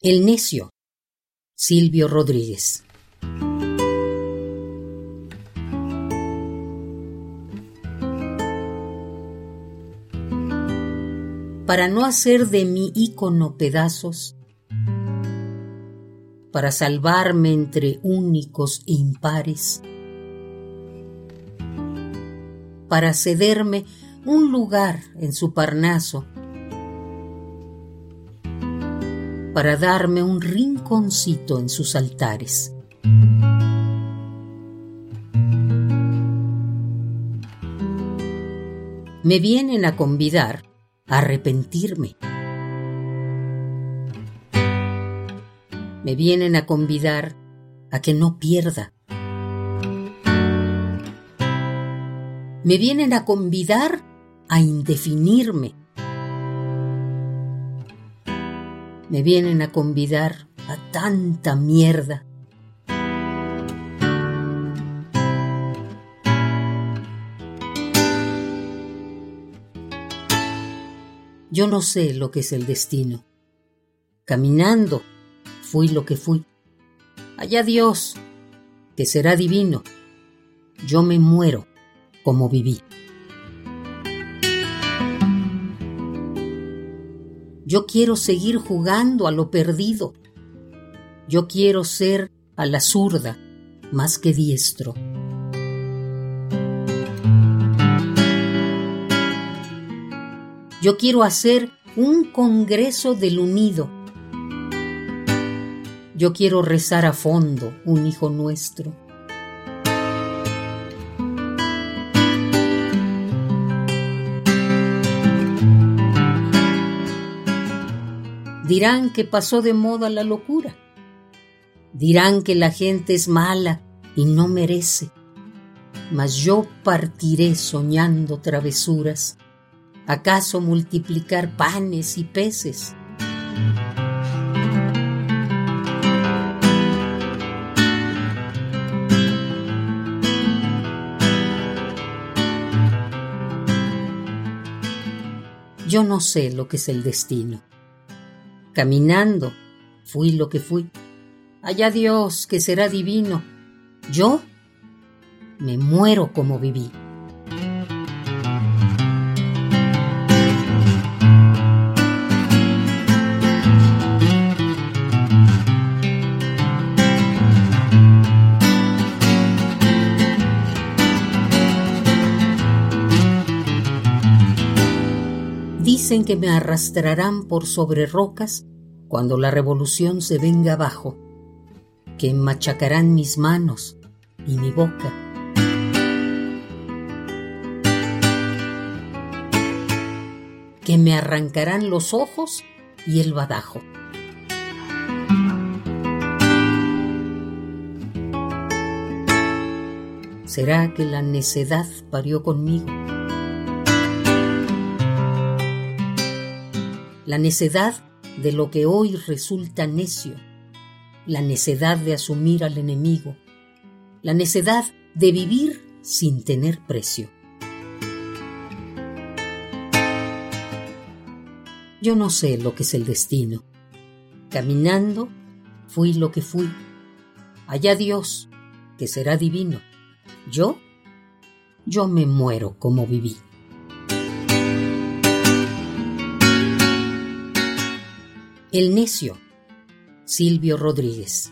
El necio. Silvio Rodríguez. Para no hacer de mi ícono pedazos, para salvarme entre únicos e impares, para cederme un lugar en su parnaso, para darme un rinconcito en sus altares. Me vienen a convidar a arrepentirme. Me vienen a convidar a que no pierda. Me vienen a convidar a indefinirme me vienen a convidar a tanta mierda. Yo no sé lo que es el destino. Caminando fui lo que fui. Allá Dios, que será divino. Yo me muero como viví. Yo quiero seguir jugando a lo perdido. Yo quiero ser a la zurda más que diestro. Yo quiero hacer un congreso del unido. Yo quiero rezar a fondo un hijo nuestro. Dirán que pasó de moda la locura. Dirán que la gente es mala y no merece. Mas yo partiré soñando travesuras. ¿Acaso multiplicar panes y peces? Yo no sé lo que es el destino caminando, fui lo que fui. Allá Dios, que será divino. Yo me muero como viví. Dicen que me arrastrarán por sobre rocas cuando la revolución se venga abajo, que machacarán mis manos y mi boca. que me arrancarán los ojos y el badajo. ¿Será que la necedad parió conmigo? La necedad de lo que hoy resulta necio, la necedad de asumir al enemigo, la necedad de vivir sin tener precio. Yo no sé lo que es el destino. Caminando fui lo que fui. Allá Dios, que será divino. Yo, yo me muero como viví. El necio, Silvio Rodríguez.